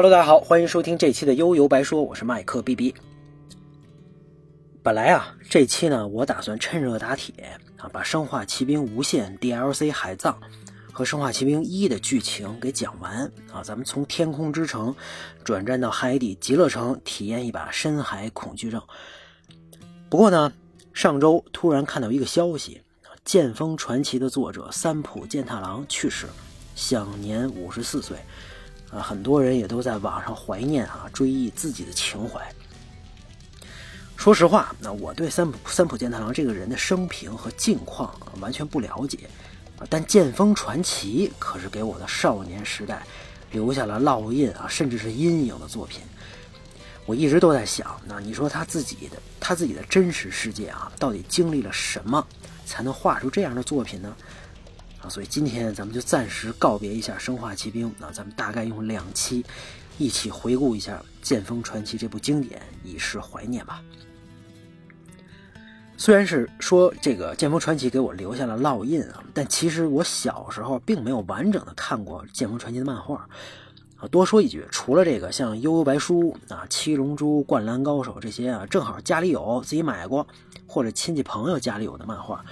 Hello，大家好，欢迎收听这期的悠游白说，我是麦克 BB。本来啊，这期呢，我打算趁热打铁啊，把《生化奇兵：无限》DLC 海葬和《生化奇兵一》的剧情给讲完啊，咱们从天空之城转战到海底极乐城，体验一把深海恐惧症。不过呢，上周突然看到一个消息，《剑锋传奇》的作者三浦健太郎去世，享年五十四岁。啊，很多人也都在网上怀念啊，追忆自己的情怀。说实话，那我对三浦三浦健太郎这个人的生平和近况完全不了解啊，但《剑锋传奇》可是给我的少年时代留下了烙印啊，甚至是阴影的作品。我一直都在想，那你说他自己的他自己的真实世界啊，到底经历了什么，才能画出这样的作品呢？所以今天咱们就暂时告别一下《生化奇兵》，那咱们大概用两期一起回顾一下《剑锋传奇》这部经典，以示怀念吧。虽然是说这个《剑锋传奇》给我留下了烙印啊，但其实我小时候并没有完整的看过《剑锋传奇》的漫画。啊，多说一句，除了这个像《悠悠白书》啊、《七龙珠》《灌篮高手》这些啊，正好家里有自己买过，或者亲戚朋友家里有的漫画。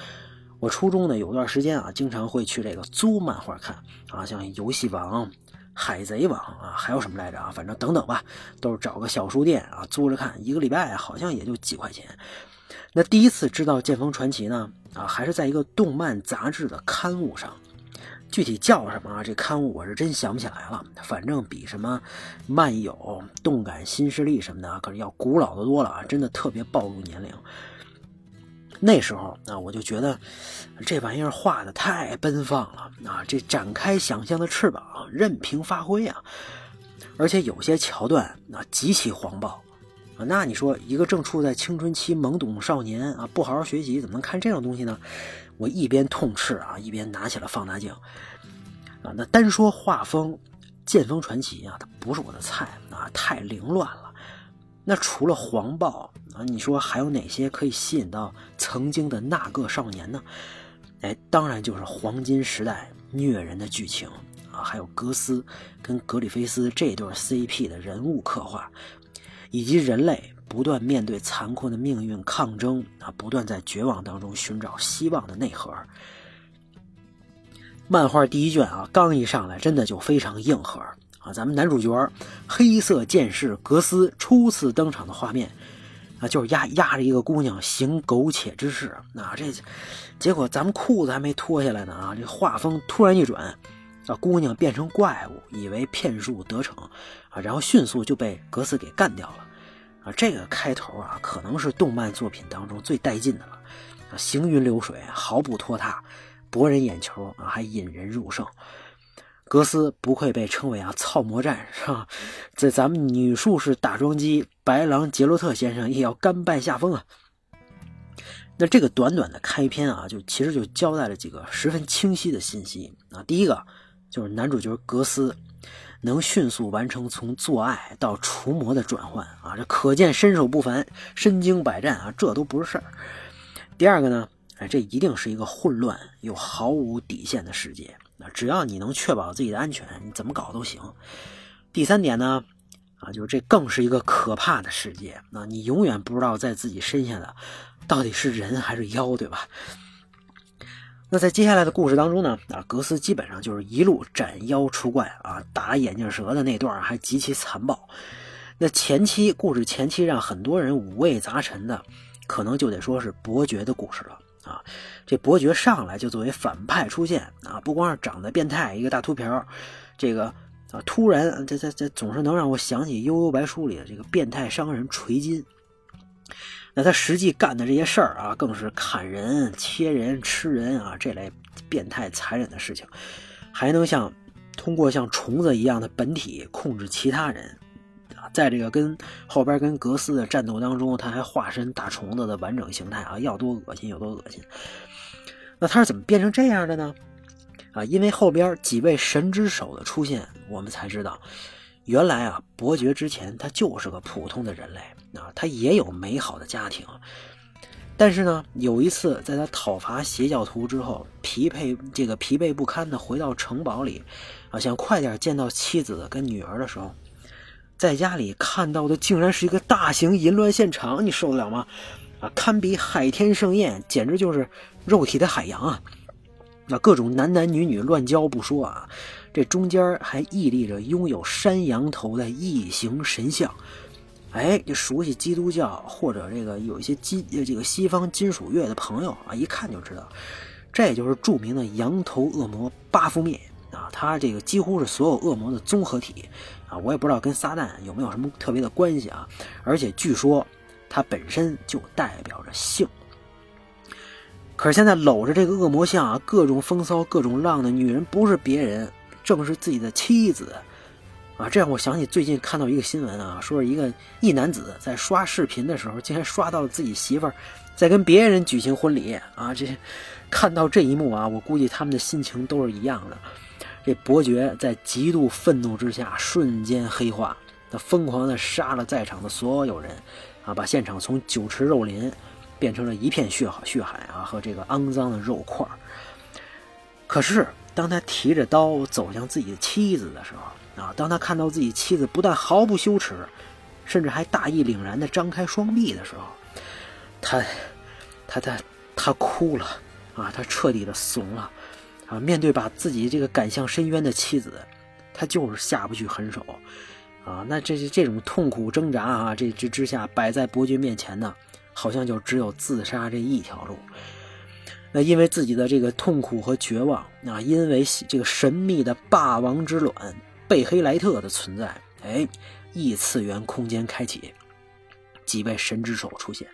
我初中呢有段时间啊，经常会去这个租漫画看啊，像游戏王、海贼王啊，还有什么来着啊？反正等等吧，都是找个小书店啊租着看，一个礼拜好像也就几块钱。那第一次知道《剑锋传奇》呢，啊，还是在一个动漫杂志的刊物上，具体叫什么啊？这刊物我是真想不起来了，反正比什么漫友、动感新势力什么的可是要古老的多了啊，真的特别暴露年龄。那时候啊，我就觉得这玩意儿画的太奔放了啊！这展开想象的翅膀，任凭发挥啊！而且有些桥段啊极其黄暴啊！那你说一个正处在青春期懵懂少年啊，不好好学习，怎么能看这种东西呢？我一边痛斥啊，一边拿起了放大镜啊！那单说画风，《剑锋传奇》啊，它不是我的菜啊，太凌乱了。那除了黄暴啊，你说还有哪些可以吸引到曾经的那个少年呢？哎，当然就是黄金时代虐人的剧情啊，还有格斯跟格里菲斯这对 CP 的人物刻画，以及人类不断面对残酷的命运抗争啊，不断在绝望当中寻找希望的内核。漫画第一卷啊，刚一上来真的就非常硬核。啊，咱们男主角黑色剑士格斯初次登场的画面，啊，就是压压着一个姑娘行苟且之事。啊，这结果咱们裤子还没脱下来呢，啊，这画风突然一转，啊，姑娘变成怪物，以为骗术得逞，啊，然后迅速就被格斯给干掉了。啊，这个开头啊，可能是动漫作品当中最带劲的了。啊，行云流水，毫不拖沓，博人眼球，啊，还引人入胜。格斯不愧被称为啊“操魔战”是吧？在咱们女术士打桩机白狼杰洛特先生也要甘拜下风啊。那这个短短的开篇啊，就其实就交代了几个十分清晰的信息啊。第一个就是男主角格斯能迅速完成从做爱到除魔的转换啊，这可见身手不凡，身经百战啊，这都不是事儿。第二个呢，哎，这一定是一个混乱又毫无底线的世界。那只要你能确保自己的安全，你怎么搞都行。第三点呢，啊，就是这更是一个可怕的世界。那你永远不知道在自己身下的到底是人还是妖，对吧？那在接下来的故事当中呢，啊，格斯基本上就是一路斩妖除怪啊，打眼镜蛇的那段还极其残暴。那前期故事前期让很多人五味杂陈的，可能就得说是伯爵的故事了。啊，这伯爵上来就作为反派出现啊！不光是长得变态，一个大秃瓢，这个啊，突然这这这总是能让我想起《悠悠白书》里的这个变态商人锤金。那他实际干的这些事儿啊，更是砍人、切人、吃人啊这类变态残忍的事情，还能像通过像虫子一样的本体控制其他人。在这个跟后边跟格斯的战斗当中，他还化身大虫子的完整形态啊，要多恶心有多恶心。那他是怎么变成这样的呢？啊，因为后边几位神之手的出现，我们才知道，原来啊，伯爵之前他就是个普通的人类啊，他也有美好的家庭，但是呢，有一次在他讨伐邪教徒之后，疲惫这个疲惫不堪的回到城堡里，啊，想快点见到妻子跟女儿的时候。在家里看到的竟然是一个大型淫乱现场，你受得了吗？啊，堪比海天盛宴，简直就是肉体的海洋啊！那各种男男女女乱交不说啊，这中间还屹立着拥有山羊头的异形神像。哎，这熟悉基督教或者这个有一些基这个西方金属乐的朋友啊，一看就知道，这就是著名的羊头恶魔巴夫面啊！他这个几乎是所有恶魔的综合体啊！我也不知道跟撒旦有没有什么特别的关系啊！而且据说它本身就代表着性。可是现在搂着这个恶魔像啊，各种风骚、各种浪的女人，不是别人，正是自己的妻子，啊！这让我想起最近看到一个新闻啊，说是一个一男子在刷视频的时候，竟然刷到了自己媳妇儿在跟别人举行婚礼啊！这看到这一幕啊，我估计他们的心情都是一样的。这伯爵在极度愤怒之下，瞬间黑化，他疯狂的杀了在场的所有人，啊，把现场从酒池肉林。变成了一片血血海啊，和这个肮脏的肉块可是，当他提着刀走向自己的妻子的时候啊，当他看到自己妻子不但毫不羞耻，甚至还大义凛然地张开双臂的时候，他，他，他，他哭了啊！他彻底的怂了啊！面对把自己这个赶向深渊的妻子，他就是下不去狠手啊！那这这种痛苦挣扎啊，这这之下摆在伯爵面前呢？好像就只有自杀这一条路。那因为自己的这个痛苦和绝望啊，因为这个神秘的霸王之卵贝黑莱特的存在，哎，异次元空间开启，几位神之手出现。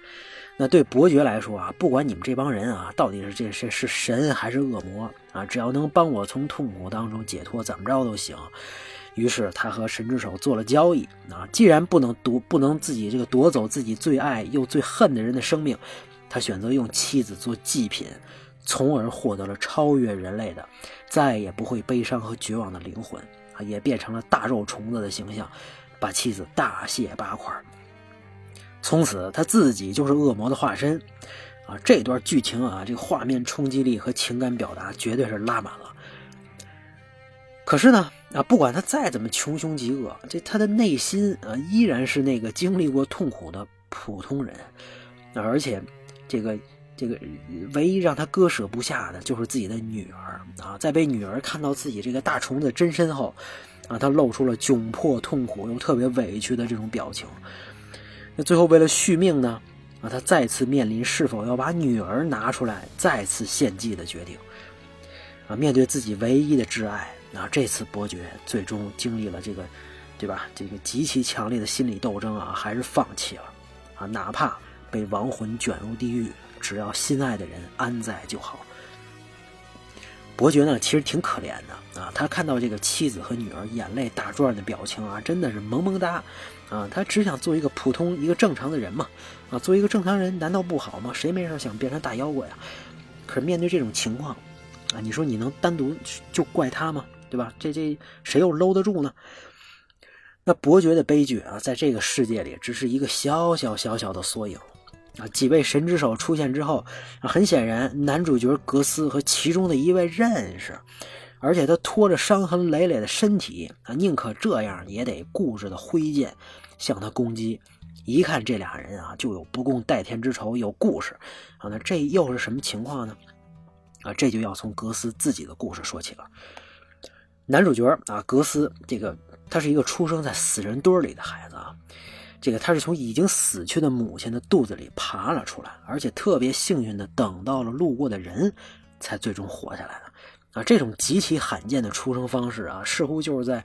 那对伯爵来说啊，不管你们这帮人啊，到底是这是是神还是恶魔啊，只要能帮我从痛苦当中解脱，怎么着都行。于是他和神之手做了交易啊，既然不能夺不能自己这个夺走自己最爱又最恨的人的生命，他选择用妻子做祭品，从而获得了超越人类的、再也不会悲伤和绝望的灵魂啊，也变成了大肉虫子的形象，把妻子大卸八块。从此他自己就是恶魔的化身啊！这段剧情啊，这个画面冲击力和情感表达绝对是拉满了。可是呢，啊，不管他再怎么穷凶极恶，这他的内心啊，依然是那个经历过痛苦的普通人，而且，这个这个唯一让他割舍不下的就是自己的女儿啊，在被女儿看到自己这个大虫子真身后，啊，他露出了窘迫、痛苦又特别委屈的这种表情。那最后为了续命呢，啊，他再次面临是否要把女儿拿出来再次献祭的决定，啊，面对自己唯一的挚爱。那这次伯爵最终经历了这个，对吧？这个极其强烈的心理斗争啊，还是放弃了，啊，哪怕被亡魂卷入地狱，只要心爱的人安在就好。伯爵呢，其实挺可怜的啊，他看到这个妻子和女儿眼泪打转的表情啊，真的是萌萌哒，啊，他只想做一个普通、一个正常的人嘛，啊，做一个正常人难道不好吗？谁没事想变成大妖怪呀？可是面对这种情况，啊，你说你能单独就怪他吗？对吧？这这谁又搂得住呢？那伯爵的悲剧啊，在这个世界里只是一个小小小小的缩影啊。几位神之手出现之后，很显然男主角格斯和其中的一位认识，而且他拖着伤痕累累的身体啊，宁可这样也得固执的挥剑向他攻击。一看这俩人啊，就有不共戴天之仇，有故事啊。那这又是什么情况呢？啊，这就要从格斯自己的故事说起了。男主角啊，格斯，这个他是一个出生在死人堆里的孩子啊，这个他是从已经死去的母亲的肚子里爬了出来，而且特别幸运的等到了路过的人，才最终活下来的啊。这种极其罕见的出生方式啊，似乎就是在，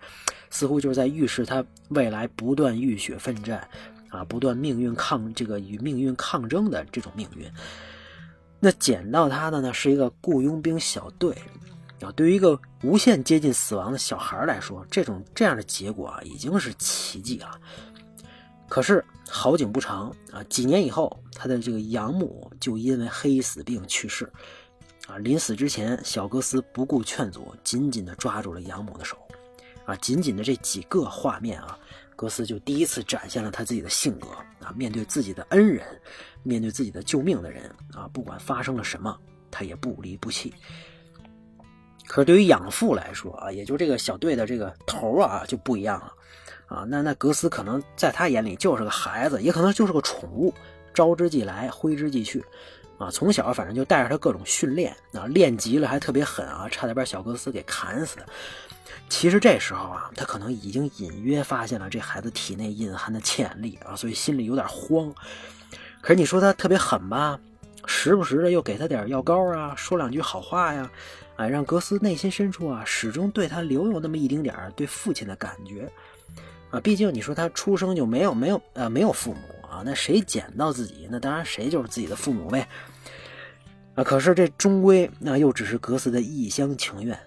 似乎就是在预示他未来不断浴血奋战啊，不断命运抗这个与命运抗争的这种命运。那捡到他的呢，是一个雇佣兵小队。啊，对于一个无限接近死亡的小孩来说，这种这样的结果啊，已经是奇迹了。可是好景不长啊，几年以后，他的这个养母就因为黑死病去世。啊，临死之前，小格斯不顾劝阻，紧紧地抓住了养母的手。啊，仅仅的这几个画面啊，格斯就第一次展现了他自己的性格。啊，面对自己的恩人，面对自己的救命的人，啊，不管发生了什么，他也不离不弃。可是对于养父来说啊，也就这个小队的这个头啊就不一样了啊。那那格斯可能在他眼里就是个孩子，也可能就是个宠物，招之即来，挥之即去啊。从小反正就带着他各种训练啊，练急了还特别狠啊，差点把小格斯给砍死。其实这时候啊，他可能已经隐约发现了这孩子体内隐含的潜力啊，所以心里有点慌。可是你说他特别狠吧，时不时的又给他点药膏啊，说两句好话呀。哎，让格斯内心深处啊，始终对他留有那么一丁点儿对父亲的感觉，啊，毕竟你说他出生就没有没有呃没有父母啊，那谁捡到自己，那当然谁就是自己的父母呗，啊，可是这终归那又只是格斯的一厢情愿，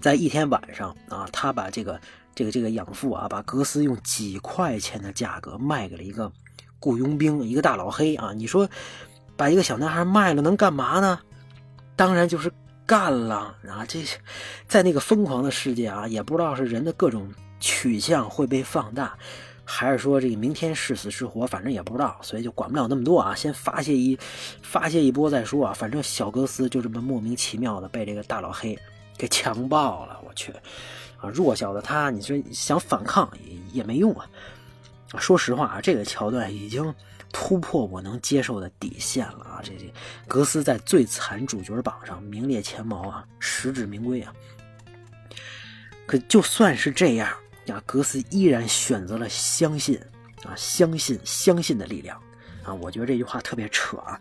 在一天晚上啊，他把这个这个这个养父啊，把格斯用几块钱的价格卖给了一个雇佣兵，一个大老黑啊，你说把一个小男孩卖了能干嘛呢？当然就是。干了，然后这在那个疯狂的世界啊，也不知道是人的各种取向会被放大，还是说这个明天是死是活，反正也不知道，所以就管不了那么多啊，先发泄一发泄一波再说啊。反正小格斯就这么莫名其妙的被这个大老黑给强暴了，我去啊！弱小的他，你说想反抗也也没用啊。说实话啊，这个桥段已经。突破我能接受的底线了啊！这这，格斯在最惨主角榜上名列前茅啊，实至名归啊。可就算是这样啊，格斯依然选择了相信啊，相信相信的力量啊。我觉得这句话特别扯啊。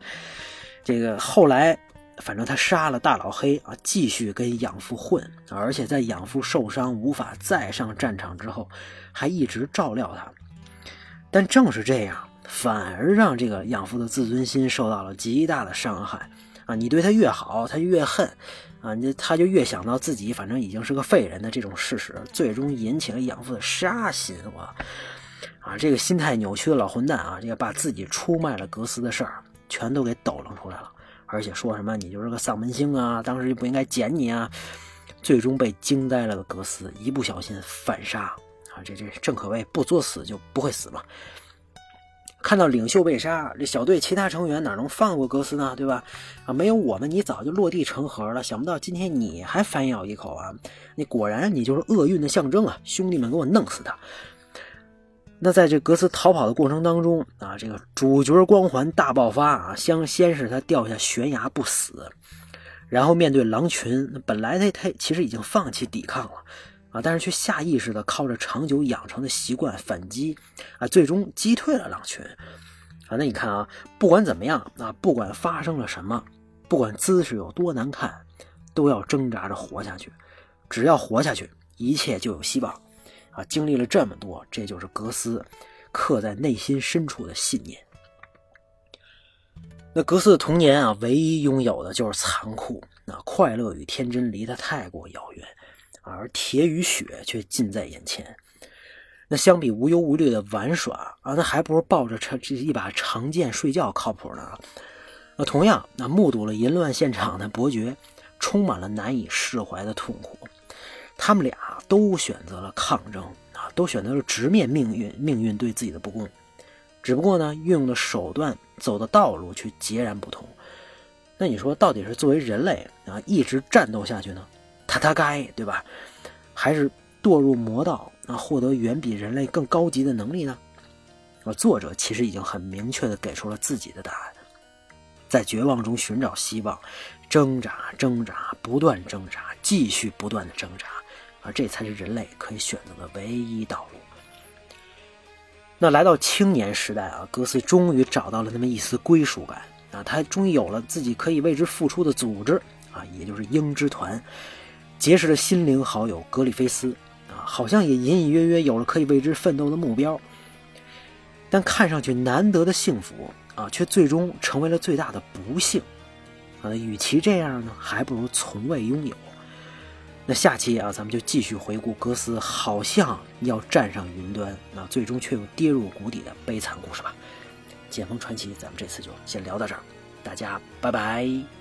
这个后来，反正他杀了大老黑啊，继续跟养父混，而且在养父受伤无法再上战场之后，还一直照料他。但正是这样。反而让这个养父的自尊心受到了极大的伤害啊！你对他越好，他越恨啊！你他就越想到自己反正已经是个废人的这种事实，最终引起了养父的杀心。我啊，这个心态扭曲的老混蛋啊，这个把自己出卖了格斯的事儿全都给抖楞出来了，而且说什么你就是个丧门星啊，当时就不应该捡你啊！最终被惊呆了的格斯一不小心反杀啊！这这正可谓不作死就不会死嘛！看到领袖被杀，这小队其他成员哪能放过格斯呢？对吧？啊，没有我们，你早就落地成盒了。想不到今天你还反咬一口啊！你果然你就是厄运的象征啊！兄弟们，给我弄死他！那在这格斯逃跑的过程当中啊，这个主角光环大爆发啊！先先是他掉下悬崖不死，然后面对狼群，本来他他其实已经放弃抵抗了。但是却下意识的靠着长久养成的习惯反击，啊，最终击退了狼群。啊，那你看啊，不管怎么样，啊，不管发生了什么，不管姿势有多难看，都要挣扎着活下去。只要活下去，一切就有希望。啊，经历了这么多，这就是格斯刻在内心深处的信念。那格斯的童年啊，唯一拥有的就是残酷。那快乐与天真离他太过遥远。而铁与血却近在眼前，那相比无忧无虑的玩耍啊，那还不如抱着这这一把长剑睡觉靠谱呢。那同样，那目睹了淫乱现场的伯爵，充满了难以释怀的痛苦。他们俩都选择了抗争啊，都选择了直面命运，命运对自己的不公。只不过呢，运用的手段、走的道路却截然不同。那你说，到底是作为人类啊，一直战斗下去呢？他他该对吧？还是堕入魔道啊，获得远比人类更高级的能力呢？啊，作者其实已经很明确的给出了自己的答案，在绝望中寻找希望，挣扎挣扎，不断挣扎，继续不断的挣扎，啊，这才是人类可以选择的唯一道路。那来到青年时代啊，格斯终于找到了那么一丝归属感啊，他终于有了自己可以为之付出的组织啊，也就是鹰之团。结识了心灵好友格里菲斯，啊，好像也隐隐约约有了可以为之奋斗的目标。但看上去难得的幸福啊，却最终成为了最大的不幸。啊，与其这样呢，还不如从未拥有。那下期啊，咱们就继续回顾格斯好像要站上云端，那最终却又跌入谷底的悲惨故事吧。剑锋传奇，咱们这次就先聊到这儿，大家拜拜。